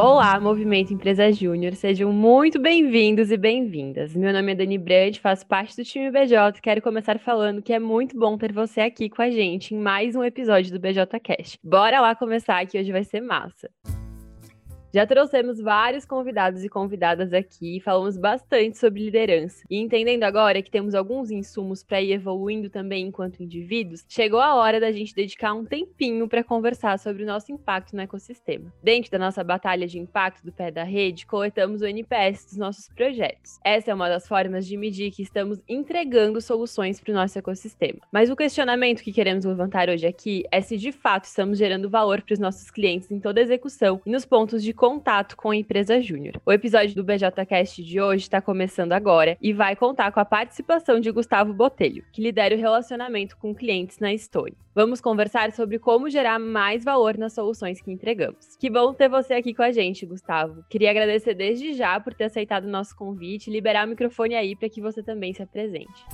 Olá, Movimento Empresa Júnior, sejam muito bem-vindos e bem-vindas. Meu nome é Dani Brandt, faço parte do time BJ e quero começar falando que é muito bom ter você aqui com a gente em mais um episódio do BJ Cast. Bora lá começar que hoje vai ser massa. Já trouxemos vários convidados e convidadas aqui, falamos bastante sobre liderança. E entendendo agora que temos alguns insumos para ir evoluindo também enquanto indivíduos, chegou a hora da gente dedicar um tempinho para conversar sobre o nosso impacto no ecossistema. Dentro da nossa batalha de impacto do pé da rede, coletamos o NPS dos nossos projetos. Essa é uma das formas de medir que estamos entregando soluções para o nosso ecossistema. Mas o questionamento que queremos levantar hoje aqui é se de fato estamos gerando valor para os nossos clientes em toda a execução e nos pontos de contato com a empresa júnior. O episódio do BJCast de hoje está começando agora e vai contar com a participação de Gustavo Botelho, que lidera o relacionamento com clientes na Stone. Vamos conversar sobre como gerar mais valor nas soluções que entregamos. Que bom ter você aqui com a gente, Gustavo. Queria agradecer desde já por ter aceitado o nosso convite e liberar o microfone aí para que você também se apresente.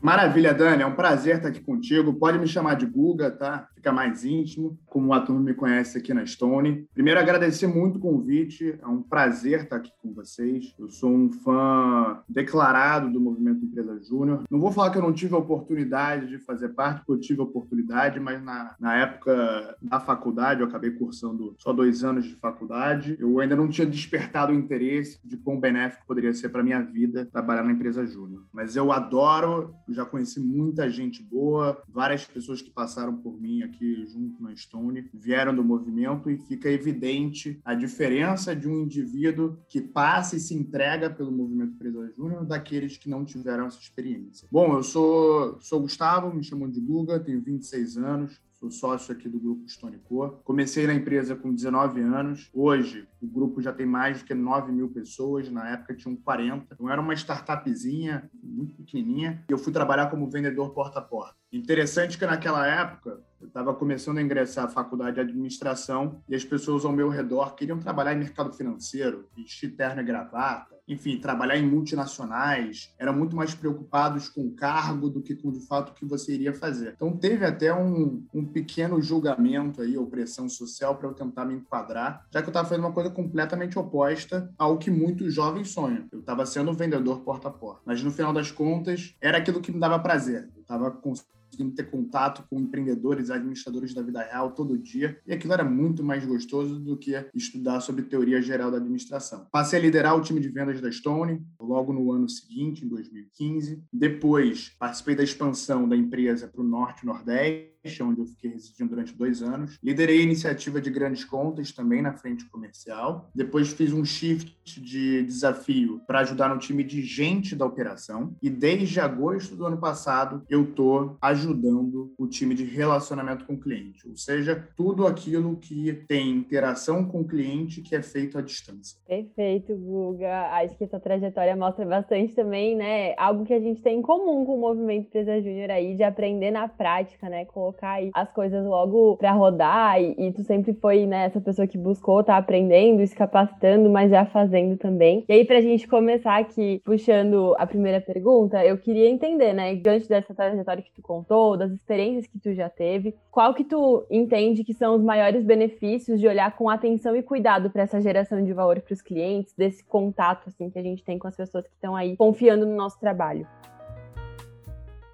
Maravilha, Dani. É um prazer estar aqui contigo. Pode me chamar de Guga, tá? Fica mais íntimo, como a turma me conhece aqui na Stone. Primeiro, agradecer muito o convite. É um prazer estar aqui com vocês. Eu sou um fã declarado do Movimento Empresa Júnior. Não vou falar que eu não tive a oportunidade de fazer parte, porque eu tive a oportunidade, mas na, na época da faculdade, eu acabei cursando só dois anos de faculdade. Eu ainda não tinha despertado o interesse de quão benéfico poderia ser para minha vida trabalhar na Empresa Júnior. Mas eu adoro já conheci muita gente boa, várias pessoas que passaram por mim aqui junto na Stone vieram do movimento e fica evidente a diferença de um indivíduo que passa e se entrega pelo movimento Empresa Júnior daqueles que não tiveram essa experiência. Bom, eu sou, sou Gustavo, me chamam de Guga, tenho 26 anos, sou sócio aqui do grupo Stone Co. Comecei na empresa com 19 anos. Hoje, o grupo já tem mais do que 9 mil pessoas. Na época, tinham 40. Então, era uma startupzinha, muito pequenininha. E eu fui trabalhar como vendedor porta a porta. Interessante que naquela época, eu estava começando a ingressar à faculdade de administração e as pessoas ao meu redor queriam trabalhar em mercado financeiro, vestir terno e gravata, enfim, trabalhar em multinacionais, eram muito mais preocupados com o cargo do que com de fato o que você iria fazer. Então teve até um, um pequeno julgamento aí, opressão social para eu tentar me enquadrar, já que eu estava fazendo uma coisa completamente oposta ao que muitos jovens sonham. Eu estava sendo vendedor porta a porta, mas no final das contas era aquilo que me dava prazer. Estava conseguindo ter contato com empreendedores, administradores da vida real todo dia, e aquilo era muito mais gostoso do que estudar sobre teoria geral da administração. Passei a liderar o time de vendas da Stone logo no ano seguinte, em 2015. Depois, participei da expansão da empresa para o Norte e Nordeste onde eu fiquei residindo durante dois anos. Liderei a iniciativa de grandes contas também na frente comercial. Depois fiz um shift de desafio para ajudar no time de gente da operação. E desde agosto do ano passado, eu estou ajudando o time de relacionamento com o cliente. Ou seja, tudo aquilo que tem interação com o cliente que é feito à distância. Perfeito, Guga. Acho que essa trajetória mostra bastante também, né? Algo que a gente tem em comum com o movimento Empresa Júnior aí, de aprender na prática, né? Colocar as coisas logo pra rodar e, e tu sempre foi, né, essa pessoa que buscou tá aprendendo, se capacitando, mas já fazendo também. E aí, pra gente começar aqui, puxando a primeira pergunta, eu queria entender, né, diante dessa trajetória que tu contou, das experiências que tu já teve, qual que tu entende que são os maiores benefícios de olhar com atenção e cuidado para essa geração de valor para os clientes, desse contato, assim, que a gente tem com as pessoas que estão aí confiando no nosso trabalho?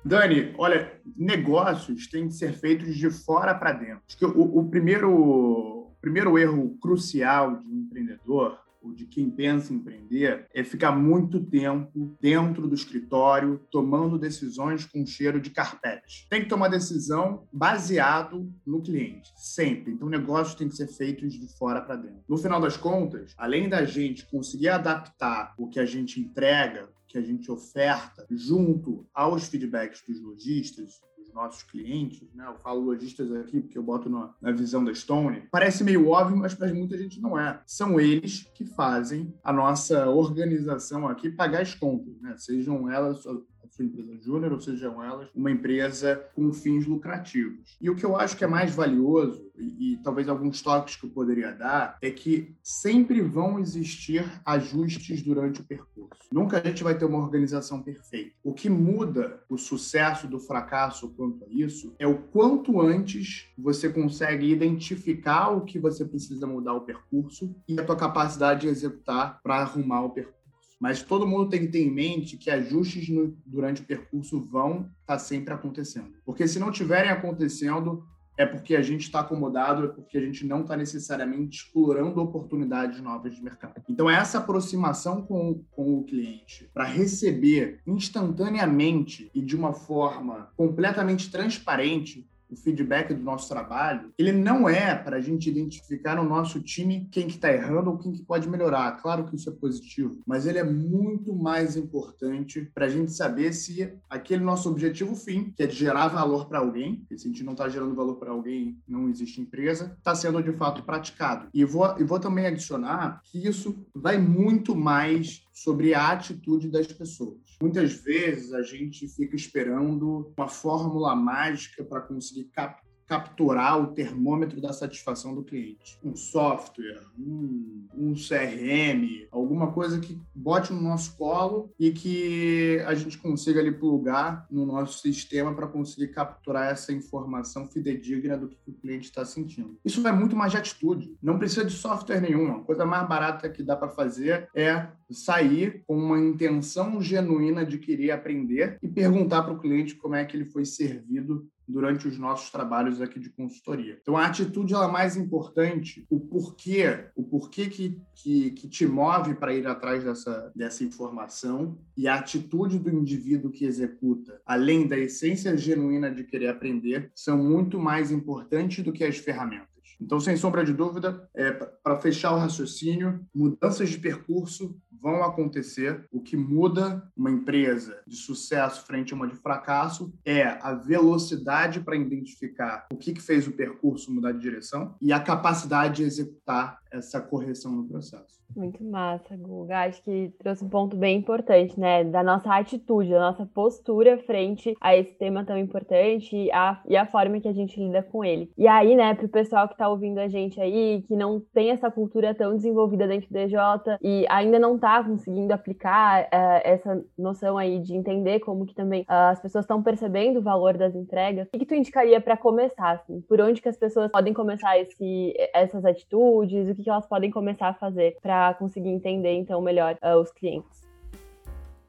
Dani, olha, negócios têm que ser feitos de fora para dentro. Acho que o, o, primeiro, primeiro erro crucial de um empreendedor ou de quem pensa em empreender é ficar muito tempo dentro do escritório tomando decisões com cheiro de carpete. Tem que tomar decisão baseado no cliente, sempre. Então, negócios têm que ser feitos de fora para dentro. No final das contas, além da gente conseguir adaptar o que a gente entrega que a gente oferta junto aos feedbacks dos lojistas, dos nossos clientes, né? Eu falo lojistas aqui porque eu boto na, visão da Stone. Parece meio óbvio, mas para muita gente não é. São eles que fazem a nossa organização aqui pagar as contas, né? Sejam elas sua empresa júnior ou sejam elas uma empresa com fins lucrativos. E o que eu acho que é mais valioso, e, e talvez alguns toques que eu poderia dar, é que sempre vão existir ajustes durante o percurso. Nunca a gente vai ter uma organização perfeita. O que muda o sucesso do fracasso quanto a isso é o quanto antes você consegue identificar o que você precisa mudar o percurso e a tua capacidade de executar para arrumar o percurso. Mas todo mundo tem que ter em mente que ajustes no, durante o percurso vão estar tá sempre acontecendo. Porque se não estiverem acontecendo, é porque a gente está acomodado, é porque a gente não está necessariamente explorando oportunidades novas de mercado. Então, essa aproximação com, com o cliente para receber instantaneamente e de uma forma completamente transparente o feedback do nosso trabalho, ele não é para a gente identificar no nosso time quem que está errando ou quem que pode melhorar. Claro que isso é positivo, mas ele é muito mais importante para a gente saber se aquele nosso objetivo fim, que é de gerar valor para alguém, porque se a gente não está gerando valor para alguém, não existe empresa, está sendo de fato praticado. E vou, e vou também adicionar que isso vai muito mais sobre a atitude das pessoas. Muitas vezes a gente fica esperando uma fórmula mágica para conseguir captar capturar o termômetro da satisfação do cliente. Um software, um, um, CRM, alguma coisa que bote no nosso colo e que a gente consiga ali plugar no nosso sistema para conseguir capturar essa informação fidedigna do que o cliente está sentindo. Isso é muito mais de atitude. Não precisa de software nenhum. A coisa mais barata que dá para fazer é sair com uma intenção genuína de querer aprender e perguntar para o cliente como é que ele foi servido durante os nossos trabalhos aqui de consultoria. Então, a atitude ela é mais importante, o porquê, o porquê que, que, que te move para ir atrás dessa, dessa informação e a atitude do indivíduo que executa, além da essência genuína de querer aprender, são muito mais importantes do que as ferramentas. Então, sem sombra de dúvida, é, para fechar o raciocínio, mudanças de percurso vão acontecer. O que muda uma empresa de sucesso frente a uma de fracasso é a velocidade para identificar o que, que fez o percurso mudar de direção e a capacidade de executar essa correção no processo. Muito massa, Guga. Acho que trouxe um ponto bem importante, né? Da nossa atitude, da nossa postura frente a esse tema tão importante e a, e a forma que a gente lida com ele. E aí, né, para o pessoal que está ouvindo a gente aí, que não tem essa cultura tão desenvolvida dentro do DJ e ainda não está conseguindo aplicar uh, essa noção aí de entender como que também uh, as pessoas estão percebendo o valor das entregas, o que, que tu indicaria para começar? Assim? Por onde que as pessoas podem começar esse, essas atitudes? O que, que elas podem começar a fazer para conseguir entender então melhor uh, os clientes?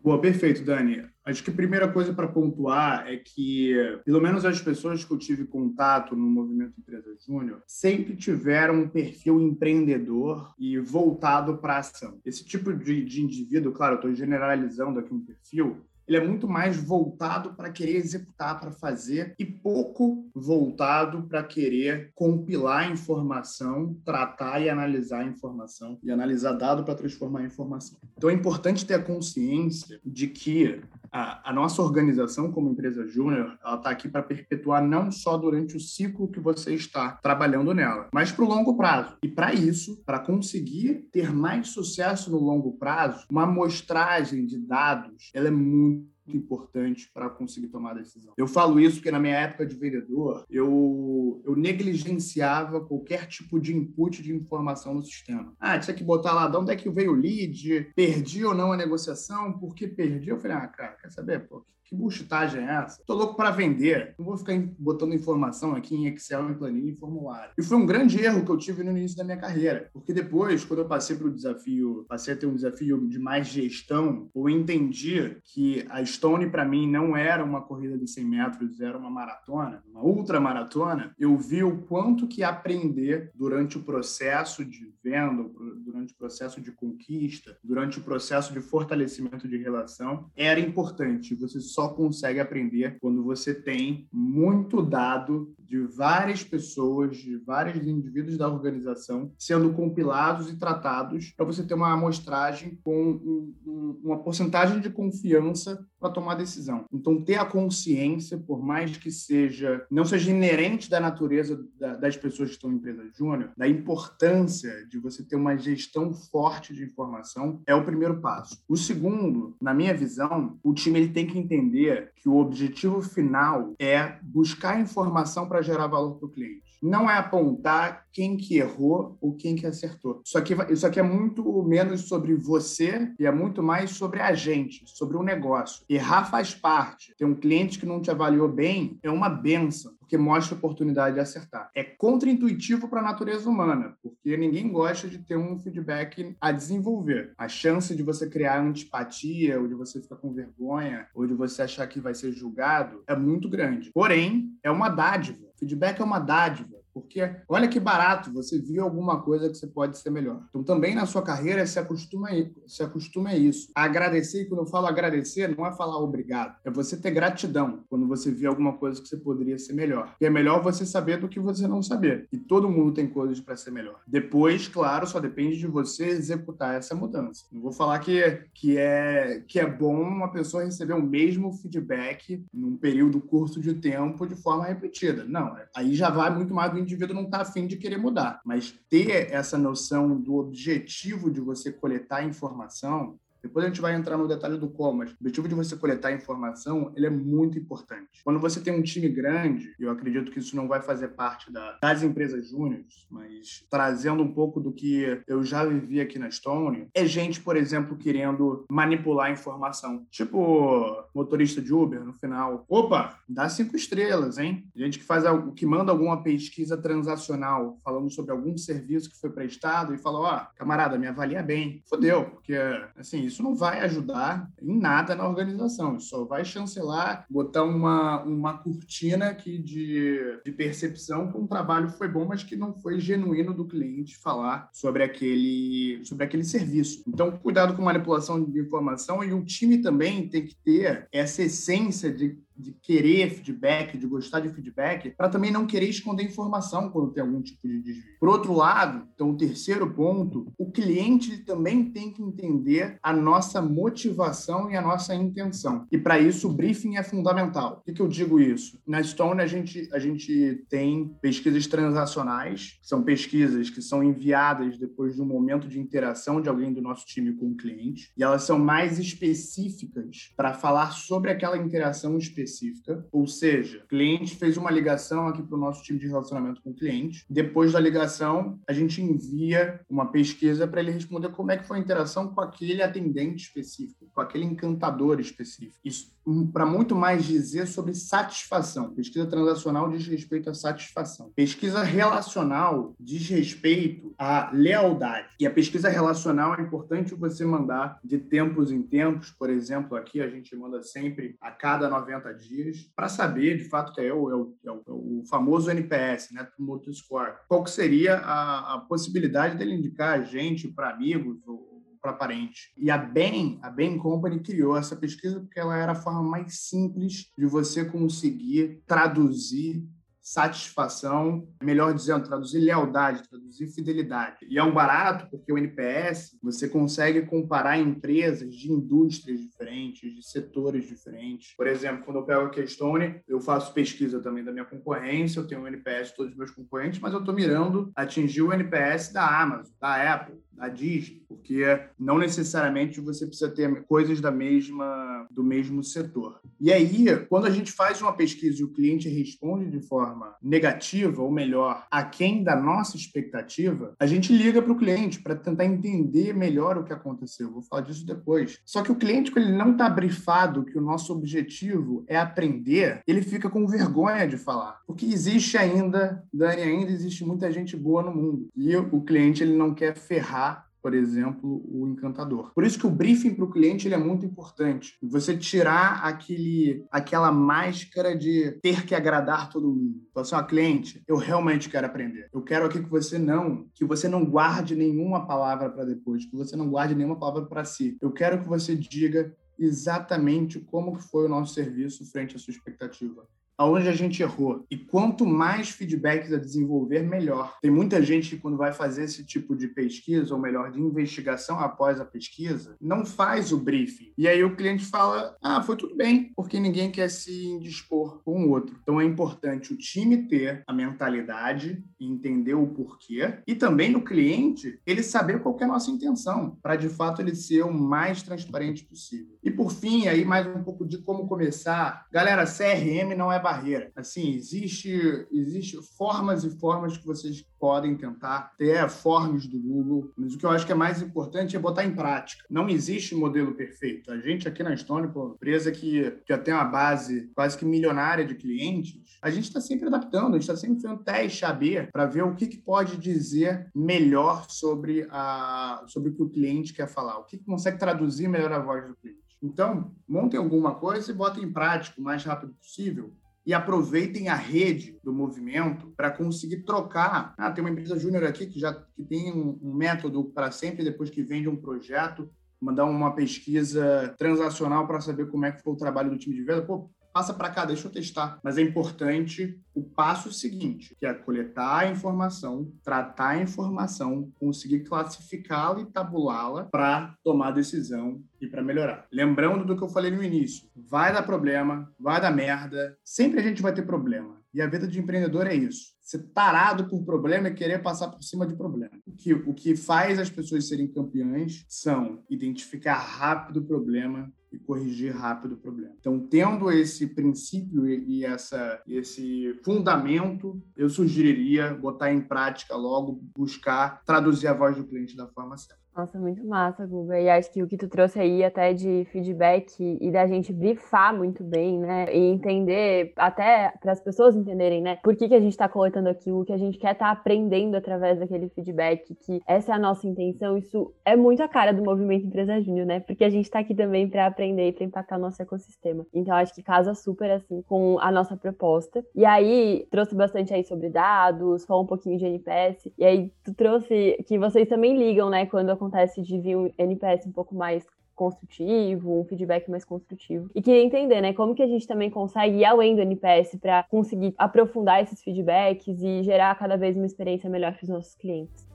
Boa, perfeito, Dani. Acho que a primeira coisa para pontuar é que, pelo menos as pessoas que eu tive contato no movimento Empresa Júnior, sempre tiveram um perfil empreendedor e voltado para a ação. Esse tipo de, de indivíduo, claro, estou generalizando aqui um perfil, ele é muito mais voltado para querer executar, para fazer, e pouco voltado para querer compilar informação, tratar e analisar a informação, e analisar dado para transformar em informação. Então é importante ter a consciência de que a, nossa organização como empresa júnior, ela está aqui para perpetuar não só durante o ciclo que você está trabalhando nela, mas para o longo prazo. E para isso, para conseguir ter mais sucesso no longo prazo, uma amostragem de dados, ela é muito importante para conseguir tomar a decisão. Eu falo isso porque na minha época de vendedor, eu, eu negligenciava qualquer tipo de input de informação no sistema. Ah, tinha que botar lá de onde é que veio o lead, perdi ou não a negociação, por que perdi? Eu falei, ah, cara, quer saber? Pô, que buchitagem é essa? Tô louco para vender. Não vou ficar botando informação aqui em Excel, em planilha, em formulário. E foi um grande erro que eu tive no início da minha carreira. Porque depois, quando eu passei para o desafio, passei a ter um desafio de mais gestão, eu entendi que a Stone, para mim, não era uma corrida de 100 metros, era uma maratona, uma ultramaratona. Eu vi o quanto que aprender durante o processo de venda, durante o processo de conquista, durante o processo de fortalecimento de relação, era importante. Você só consegue aprender quando você tem muito dado de várias pessoas, de vários indivíduos da organização sendo compilados e tratados para você ter uma amostragem com um, um, uma porcentagem de confiança para tomar decisão. Então, ter a consciência, por mais que seja não seja inerente da natureza da, das pessoas que estão em empresa júnior, da importância de você ter uma gestão forte de informação, é o primeiro passo. O segundo, na minha visão, o time ele tem que entender que o objetivo final é buscar informação para gerar valor para o cliente não é apontar quem que errou ou quem que acertou. Isso aqui, isso aqui é muito menos sobre você e é muito mais sobre a gente, sobre o negócio. Errar faz parte. Ter um cliente que não te avaliou bem é uma benção porque mostra oportunidade de acertar. É contraintuitivo para a natureza humana, porque ninguém gosta de ter um feedback a desenvolver. A chance de você criar antipatia, ou de você ficar com vergonha, ou de você achar que vai ser julgado é muito grande. Porém, é uma dádiva. Feedback é uma dádiva. Porque olha que barato, você viu alguma coisa que você pode ser melhor. Então, também na sua carreira, se acostuma, se acostuma a isso. Agradecer, e quando eu falo agradecer, não é falar obrigado. É você ter gratidão quando você vê alguma coisa que você poderia ser melhor. E é melhor você saber do que você não saber. E todo mundo tem coisas para ser melhor. Depois, claro, só depende de você executar essa mudança. Não vou falar que, que, é, que é bom uma pessoa receber o mesmo feedback num período curto de tempo de forma repetida. Não, aí já vai muito mais do indivíduo não está afim de querer mudar. Mas ter essa noção do objetivo de você coletar informação depois a gente vai entrar no detalhe do como, mas o objetivo de você coletar informação, ele é muito importante. Quando você tem um time grande, eu acredito que isso não vai fazer parte da, das empresas júniores, mas trazendo um pouco do que eu já vivi aqui na Stone, é gente, por exemplo, querendo manipular informação. Tipo, motorista de Uber, no final, opa, dá cinco estrelas, hein? Gente que faz algo, que manda alguma pesquisa transacional falando sobre algum serviço que foi prestado e fala, ó, oh, camarada, me avalia bem. Fodeu, porque, assim, isso isso não vai ajudar em nada na organização, isso só vai chancelar, botar uma, uma cortina aqui de, de percepção que um trabalho foi bom, mas que não foi genuíno do cliente falar sobre aquele, sobre aquele serviço. Então, cuidado com manipulação de informação e o time também tem que ter essa essência de de querer feedback, de gostar de feedback, para também não querer esconder informação quando tem algum tipo de desvio. Por outro lado, então o terceiro ponto, o cliente também tem que entender a nossa motivação e a nossa intenção. E para isso o briefing é fundamental. Por que, que eu digo isso? Na Stone a gente, a gente tem pesquisas transacionais, que são pesquisas que são enviadas depois de um momento de interação de alguém do nosso time com o cliente, e elas são mais específicas para falar sobre aquela interação específica específica, ou seja, o cliente fez uma ligação aqui para o nosso time de relacionamento com o cliente. Depois da ligação, a gente envia uma pesquisa para ele responder como é que foi a interação com aquele atendente específico, com aquele encantador específico. Isso para muito mais dizer sobre satisfação. Pesquisa transacional diz respeito à satisfação. Pesquisa relacional diz respeito à lealdade. E a pesquisa relacional é importante você mandar de tempos em tempos, por exemplo, aqui a gente manda sempre a cada 90 dias, para saber de fato que é o, é o, é o, é famoso NPS, né, Promoter Score. Qual que seria a, a possibilidade dele indicar a gente para amigos ou para parente. E a Ben, a Ben Company criou essa pesquisa porque ela era a forma mais simples de você conseguir traduzir satisfação, melhor dizendo, traduzir lealdade, traduzir fidelidade. E é um barato porque o NPS, você consegue comparar empresas de indústrias diferentes, de setores diferentes. Por exemplo, quando eu pego a Keystone, eu faço pesquisa também da minha concorrência, eu tenho o NPS de todos os meus concorrentes, mas eu estou mirando atingir o NPS da Amazon, da Apple, da Disney, porque não necessariamente você precisa ter coisas da mesma do mesmo setor. E aí, quando a gente faz uma pesquisa e o cliente responde de forma negativa, ou melhor, aquém da nossa expectativa, a gente liga para o cliente para tentar entender melhor o que aconteceu. Vou falar disso depois. Só que o cliente, quando ele não está brifado que o nosso objetivo é aprender, ele fica com vergonha de falar. Porque existe ainda, Dani, ainda existe muita gente boa no mundo. E o cliente ele não quer ferrar por exemplo, o encantador. Por isso que o briefing para o cliente ele é muito importante. Você tirar aquele, aquela máscara de ter que agradar todo mundo. Então, assim, ó, cliente, eu realmente quero aprender. Eu quero aqui que você não, que você não guarde nenhuma palavra para depois, que você não guarde nenhuma palavra para si. Eu quero que você diga exatamente como foi o nosso serviço frente à sua expectativa. Aonde a gente errou. E quanto mais feedbacks a desenvolver, melhor. Tem muita gente que, quando vai fazer esse tipo de pesquisa, ou melhor, de investigação após a pesquisa, não faz o briefing. E aí o cliente fala: ah, foi tudo bem, porque ninguém quer se indispor com o outro. Então é importante o time ter a mentalidade, entender o porquê, e também o cliente ele saber qual é a nossa intenção, para de fato ele ser o mais transparente possível. E por fim, aí mais um pouco de como começar. Galera, CRM não é barreira. Assim, existe, existe formas e formas que vocês podem tentar ter formas do Google, mas o que eu acho que é mais importante é botar em prática. Não existe modelo perfeito. A gente aqui na Stone, pô, empresa que já tem uma base quase que milionária de clientes, a gente está sempre adaptando, a gente está sempre fazendo teste AB para ver o que, que, pode dizer melhor sobre, a, sobre o que o cliente quer falar, o que, que consegue traduzir melhor a voz do cliente. Então, montem alguma coisa e botem em prática o mais rápido possível e aproveitem a rede do movimento para conseguir trocar. Ah, tem uma empresa júnior aqui que já que tem um, um método para sempre depois que vende um projeto mandar uma pesquisa transacional para saber como é que foi o trabalho do time de venda. Pô, passa para cá, deixa eu testar. Mas é importante o passo seguinte, que é coletar a informação, tratar a informação, conseguir classificá-la e tabulá-la para tomar decisão e para melhorar. Lembrando do que eu falei no início, vai dar problema, vai dar merda, sempre a gente vai ter problema. E a vida de empreendedor é isso. Ser tarado por problema é querer passar por cima de problema. O que, o que faz as pessoas serem campeãs são identificar rápido o problema, e corrigir rápido o problema. Então, tendo esse princípio e essa, esse fundamento, eu sugeriria botar em prática logo, buscar traduzir a voz do cliente da forma certa. Nossa, muito massa, Guga. E acho que o que tu trouxe aí até de feedback e da gente brifar muito bem, né? E entender, até para as pessoas entenderem, né? Por que, que a gente está coletando aquilo, o que a gente quer estar tá aprendendo através daquele feedback, que essa é a nossa intenção. Isso é muito a cara do movimento Empresa Júnior, né? Porque a gente está aqui também para aprender e para impactar o nosso ecossistema. Então, acho que casa super, assim, com a nossa proposta. E aí, trouxe bastante aí sobre dados, falou um pouquinho de NPS. E aí, tu trouxe que vocês também ligam, né? Quando de vir um NPS um pouco mais construtivo, um feedback mais construtivo. E queria entender, né, como que a gente também consegue ir além do NPS para conseguir aprofundar esses feedbacks e gerar cada vez uma experiência melhor para os nossos clientes.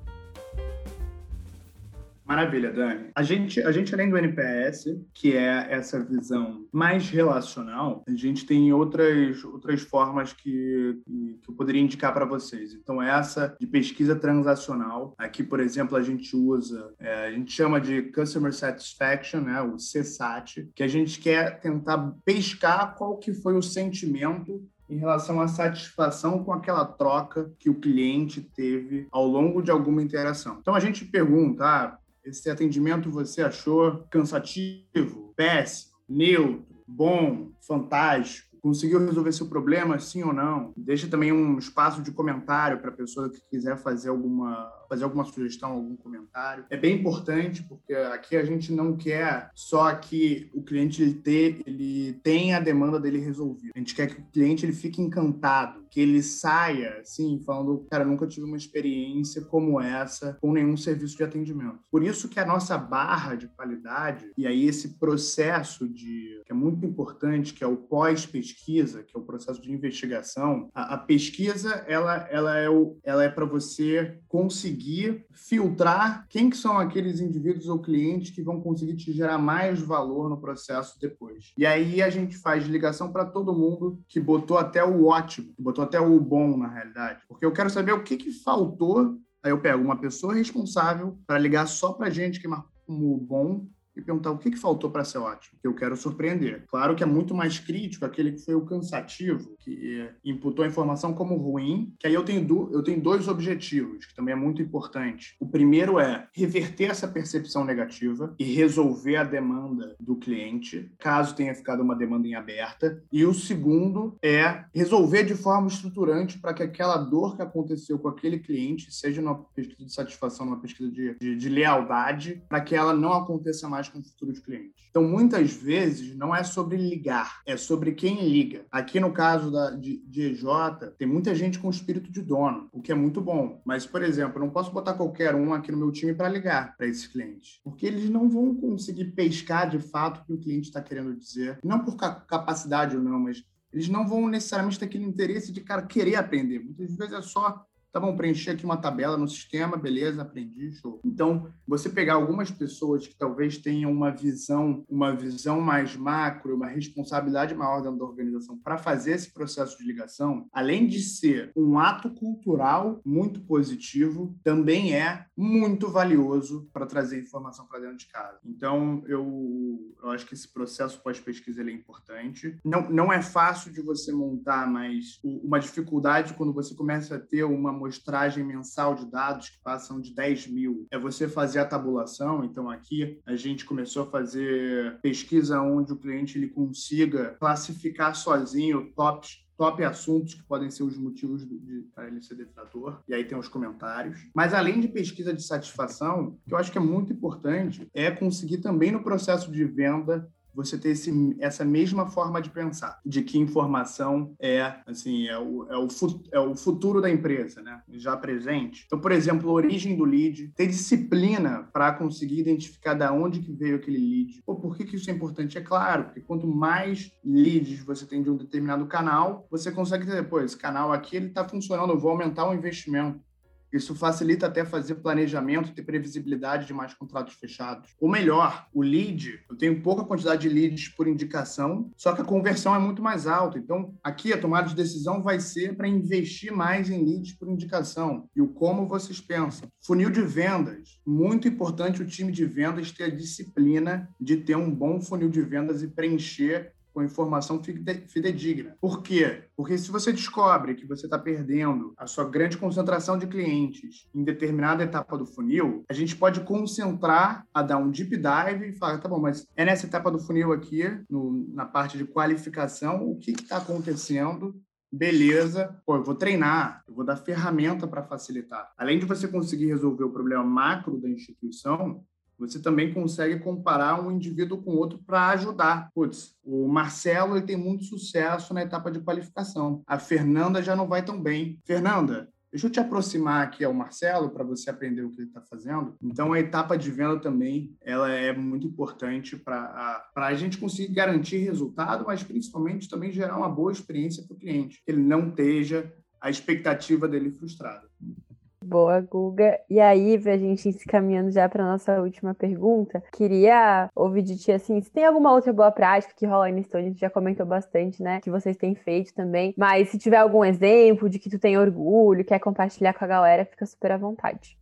Maravilha, Dani. A gente, a gente, além do NPS, que é essa visão mais relacional, a gente tem outras, outras formas que, que eu poderia indicar para vocês. Então, essa de pesquisa transacional, aqui, por exemplo, a gente usa, é, a gente chama de Customer Satisfaction, né, o CSAT, que a gente quer tentar pescar qual que foi o sentimento em relação à satisfação com aquela troca que o cliente teve ao longo de alguma interação. Então a gente pergunta, ah, esse atendimento você achou cansativo, péssimo, neutro, bom, fantástico? Conseguiu resolver seu problema, sim ou não. Deixa também um espaço de comentário para a pessoa que quiser fazer alguma, fazer alguma sugestão, algum comentário. É bem importante, porque aqui a gente não quer só que o cliente ele, ter, ele tenha a demanda dele resolvida. A gente quer que o cliente ele fique encantado, que ele saia, assim, falando, cara, nunca tive uma experiência como essa com nenhum serviço de atendimento. Por isso que a nossa barra de qualidade, e aí esse processo de, que é muito importante, que é o pós-pesquisa, pesquisa, que é o processo de investigação, a, a pesquisa ela, ela é, ela é para você conseguir filtrar quem que são aqueles indivíduos ou clientes que vão conseguir te gerar mais valor no processo depois. E aí a gente faz ligação para todo mundo que botou até o ótimo, que botou até o bom na realidade. Porque eu quero saber o que, que faltou Aí eu pego uma pessoa responsável para ligar só para gente que marcou como bom e perguntar o que, que faltou para ser ótimo, que eu quero surpreender. Claro que é muito mais crítico aquele que foi o cansativo, que imputou a informação como ruim, que aí eu tenho, do, eu tenho dois objetivos, que também é muito importante. O primeiro é reverter essa percepção negativa e resolver a demanda do cliente, caso tenha ficado uma demanda em aberta. E o segundo é resolver de forma estruturante para que aquela dor que aconteceu com aquele cliente, seja numa pesquisa de satisfação, numa pesquisa de, de, de lealdade, para que ela não aconteça mais com futuros clientes. Então, muitas vezes, não é sobre ligar, é sobre quem liga. Aqui no caso da, de, de EJ, tem muita gente com espírito de dono, o que é muito bom. Mas, por exemplo, eu não posso botar qualquer um aqui no meu time para ligar para esses clientes, porque eles não vão conseguir pescar de fato o que o cliente está querendo dizer. Não por capacidade ou não, mas eles não vão necessariamente ter aquele interesse de, cara, querer aprender. Muitas vezes é só Tá bom, preencher aqui uma tabela no sistema, beleza, aprendi, show. Então, você pegar algumas pessoas que talvez tenham uma visão, uma visão mais macro, uma responsabilidade maior dentro da organização para fazer esse processo de ligação, além de ser um ato cultural muito positivo, também é muito valioso para trazer informação para dentro de casa. Então, eu, eu acho que esse processo pós-pesquisa é importante. Não, não é fácil de você montar, mas uma dificuldade quando você começa a ter uma amostragem mensal de dados que passam de 10 mil. É você fazer a tabulação. Então, aqui a gente começou a fazer pesquisa onde o cliente ele consiga classificar sozinho tops top assuntos que podem ser os motivos para ele ser detrator, e aí tem os comentários. Mas além de pesquisa de satisfação, que eu acho que é muito importante, é conseguir também no processo de venda você ter esse, essa mesma forma de pensar, de que informação é assim é o, é o, é o futuro da empresa, né? já presente. Então, por exemplo, a origem do lead, ter disciplina para conseguir identificar da onde que veio aquele lead. Pô, por que, que isso é importante? É claro, porque quanto mais leads você tem de um determinado canal, você consegue ter, pô, esse canal aqui ele está funcionando, eu vou aumentar o investimento. Isso facilita até fazer planejamento, ter previsibilidade de mais contratos fechados. Ou melhor, o lead, eu tenho pouca quantidade de leads por indicação, só que a conversão é muito mais alta. Então, aqui a tomada de decisão vai ser para investir mais em leads por indicação. E o como vocês pensam. Funil de vendas. Muito importante o time de vendas ter a disciplina de ter um bom funil de vendas e preencher com informação fidedigna. Por quê? Porque se você descobre que você está perdendo a sua grande concentração de clientes em determinada etapa do funil, a gente pode concentrar a dar um deep dive e falar, tá bom, mas é nessa etapa do funil aqui, no, na parte de qualificação, o que está acontecendo beleza, pô, eu vou treinar, eu vou dar ferramenta para facilitar. Além de você conseguir resolver o problema macro da instituição, você também consegue comparar um indivíduo com outro para ajudar. Putz, o Marcelo ele tem muito sucesso na etapa de qualificação. A Fernanda já não vai tão bem. Fernanda, Deixa eu te aproximar aqui ao Marcelo para você aprender o que ele está fazendo. Então, a etapa de venda também ela é muito importante para a, gente conseguir garantir resultado, mas principalmente também gerar uma boa experiência para o cliente, que ele não esteja a expectativa dele frustrada. Boa, Guga. E aí, pra gente se caminhando já para nossa última pergunta, queria ouvir de ti assim, se tem alguma outra boa prática que rola aí Stone, a gente já comentou bastante, né, que vocês têm feito também, mas se tiver algum exemplo de que tu tem orgulho, quer compartilhar com a galera, fica super à vontade.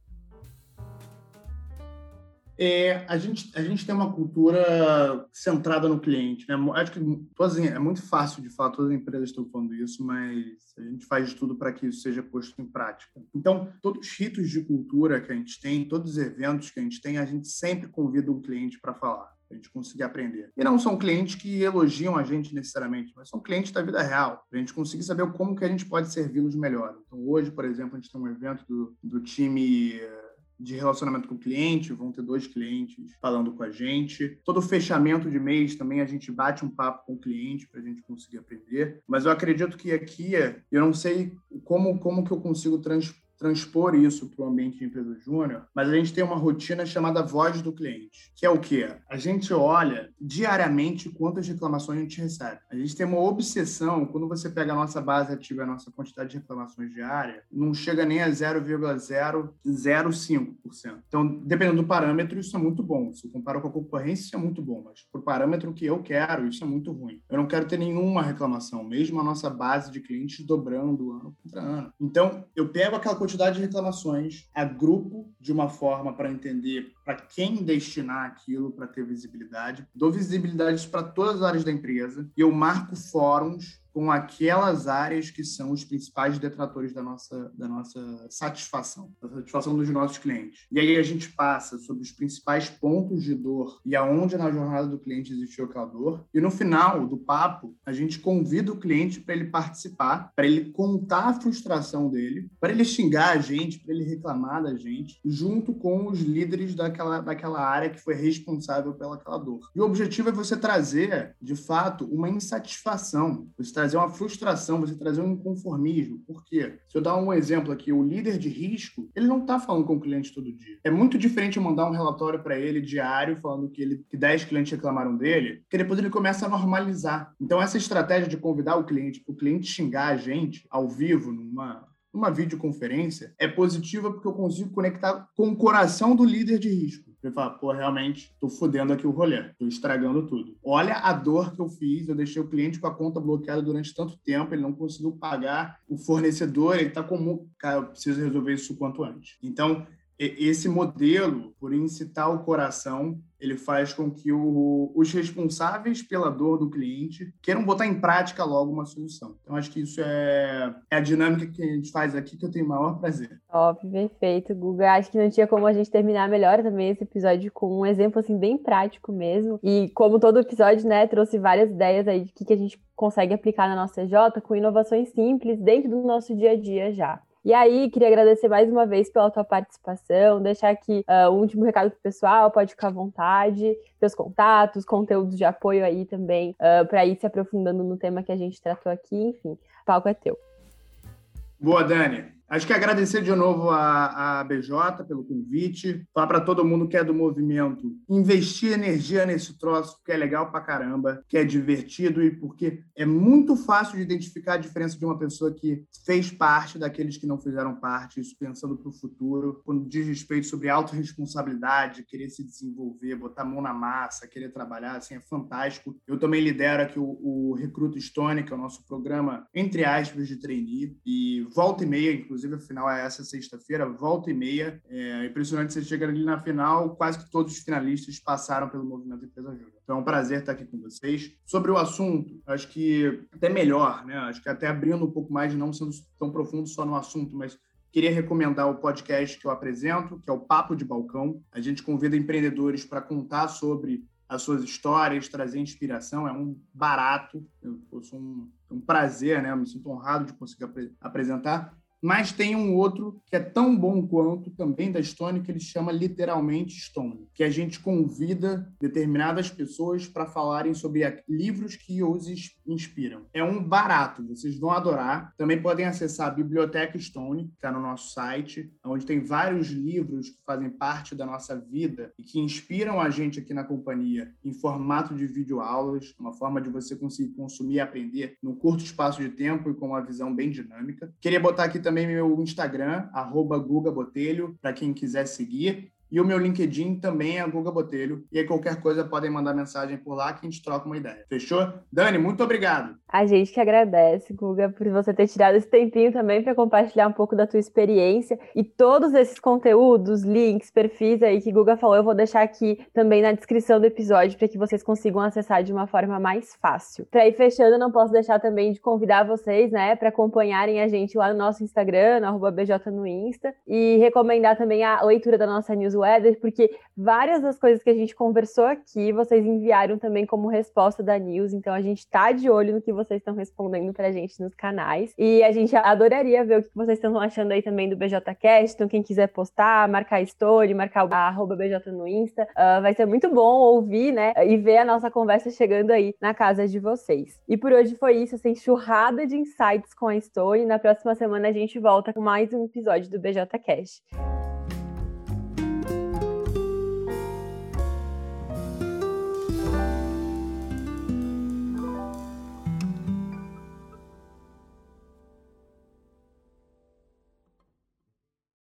É, a, gente, a gente tem uma cultura centrada no cliente. Né? Acho que todas, é muito fácil de falar, todas as empresas estão falando isso, mas a gente faz de tudo para que isso seja posto em prática. Então, todos os ritos de cultura que a gente tem, todos os eventos que a gente tem, a gente sempre convida um cliente para falar a gente conseguir aprender. E não são clientes que elogiam a gente necessariamente, mas são clientes da vida real, para a gente conseguir saber como que a gente pode servi-los melhor. Então, hoje, por exemplo, a gente tem um evento do, do time de relacionamento com o cliente, vão ter dois clientes falando com a gente. Todo fechamento de mês também a gente bate um papo com o cliente para a gente conseguir aprender. Mas eu acredito que aqui, eu não sei como, como que eu consigo trans, transpor isso para o ambiente de empresa júnior, mas a gente tem uma rotina chamada voz do cliente, que é o quê? A gente olha diariamente quantas reclamações a gente recebe. A gente tem uma obsessão, quando você pega a nossa base ativa, a nossa quantidade de reclamações diária, não chega nem a 0,005%. Então, dependendo do parâmetro, isso é muito bom. Se eu comparo com a concorrência, isso é muito bom, mas por parâmetro que eu quero, isso é muito ruim. Eu não quero ter nenhuma reclamação, mesmo a nossa base de clientes dobrando ano contra ano. Então, eu pego aquela quantidade de reclamações, agrupo de uma forma para entender para quem destinar aquilo para ter visibilidade, dou visibilidade para todas as áreas da empresa e eu marco fóruns com aquelas áreas que são os principais detratores da nossa, da nossa satisfação, da satisfação dos nossos clientes. E aí a gente passa sobre os principais pontos de dor e aonde na jornada do cliente existiu aquela dor. E no final do papo, a gente convida o cliente para ele participar, para ele contar a frustração dele, para ele xingar a gente, para ele reclamar da gente, junto com os líderes daquela, daquela área que foi responsável pelaquela dor. E o objetivo é você trazer, de fato, uma insatisfação. Você trazer uma frustração, você trazer um inconformismo. Por quê? Se eu dar um exemplo aqui, o líder de risco, ele não está falando com o cliente todo dia. É muito diferente eu mandar um relatório para ele diário falando que, ele, que 10 clientes reclamaram dele, que depois ele começa a normalizar. Então, essa estratégia de convidar o cliente, o cliente xingar a gente ao vivo, numa, numa videoconferência, é positiva porque eu consigo conectar com o coração do líder de risco. Ele fala, pô, realmente, tô fudendo aqui o rolê, tô estragando tudo. Olha a dor que eu fiz, eu deixei o cliente com a conta bloqueada durante tanto tempo, ele não conseguiu pagar o fornecedor, ele tá como, cara, eu preciso resolver isso o quanto antes. Então, esse modelo, por incitar o coração, ele faz com que o, os responsáveis pela dor do cliente queiram botar em prática logo uma solução. Então, acho que isso é, é a dinâmica que a gente faz aqui que eu tenho o maior prazer. Top, perfeito, Guga. Acho que não tinha como a gente terminar melhor também esse episódio com um exemplo assim bem prático mesmo. E como todo episódio, né, trouxe várias ideias aí de que, que a gente consegue aplicar na nossa CJ com inovações simples dentro do nosso dia a dia já. E aí, queria agradecer mais uma vez pela tua participação, deixar aqui uh, o último recado pro pessoal, pode ficar à vontade, teus contatos, conteúdos de apoio aí também, uh, para ir se aprofundando no tema que a gente tratou aqui, enfim, o palco é teu. Boa, Dani. Acho que agradecer de novo a, a BJ pelo convite, falar para todo mundo que é do movimento, investir energia nesse troço, que é legal pra caramba, que é divertido e porque é muito fácil de identificar a diferença de uma pessoa que fez parte daqueles que não fizeram parte, isso pensando para o futuro, quando diz respeito sobre autorresponsabilidade, querer se desenvolver, botar a mão na massa, querer trabalhar, assim, é fantástico. Eu também lidero aqui o, o Recruta Stone, que é o nosso programa, entre aspas, de trainee, e volta e meia, inclusive, inclusive a final é essa sexta-feira, volta e meia. É impressionante você chegar ali na final, quase que todos os finalistas passaram pelo Movimento Empresa Júnior. Então é um prazer estar aqui com vocês. Sobre o assunto, acho que até melhor, né? Acho que até abrindo um pouco mais, não sendo tão profundo só no assunto, mas Queria recomendar o podcast que eu apresento, que é o Papo de Balcão. A gente convida empreendedores para contar sobre as suas histórias, trazer inspiração. É um barato, eu, eu sou um, um prazer, né? Eu me sinto honrado de conseguir ap apresentar mas tem um outro que é tão bom quanto, também da Stone, que ele chama literalmente Stone, que a gente convida determinadas pessoas para falarem sobre livros que os inspiram. É um barato, vocês vão adorar. Também podem acessar a Biblioteca Stone, que está no nosso site, onde tem vários livros que fazem parte da nossa vida e que inspiram a gente aqui na companhia em formato de videoaulas, uma forma de você conseguir consumir e aprender num curto espaço de tempo e com uma visão bem dinâmica. Queria botar aqui também meu Instagram, arroba Guga Botelho, para quem quiser seguir. E o meu LinkedIn também é Guga Botelho. E aí qualquer coisa podem mandar mensagem por lá que a gente troca uma ideia. Fechou? Dani, muito obrigado. A gente que agradece, Guga, por você ter tirado esse tempinho também para compartilhar um pouco da tua experiência e todos esses conteúdos, links, perfis aí que Guga falou, eu vou deixar aqui também na descrição do episódio para que vocês consigam acessar de uma forma mais fácil. Para ir fechando, não posso deixar também de convidar vocês, né, para acompanharem a gente lá no nosso Instagram, no BJ no Insta, e recomendar também a leitura da nossa newsletter, porque várias das coisas que a gente conversou aqui, vocês enviaram também como resposta da news, então a gente tá de olho no que vocês estão respondendo pra gente nos canais. E a gente adoraria ver o que vocês estão achando aí também do BJCast. Então, quem quiser postar, marcar story, marcar o arroba BJ no Insta, uh, vai ser muito bom ouvir, né? E ver a nossa conversa chegando aí na casa de vocês. E por hoje foi isso, essa enxurrada de insights com a Story. Na próxima semana a gente volta com mais um episódio do BJCast.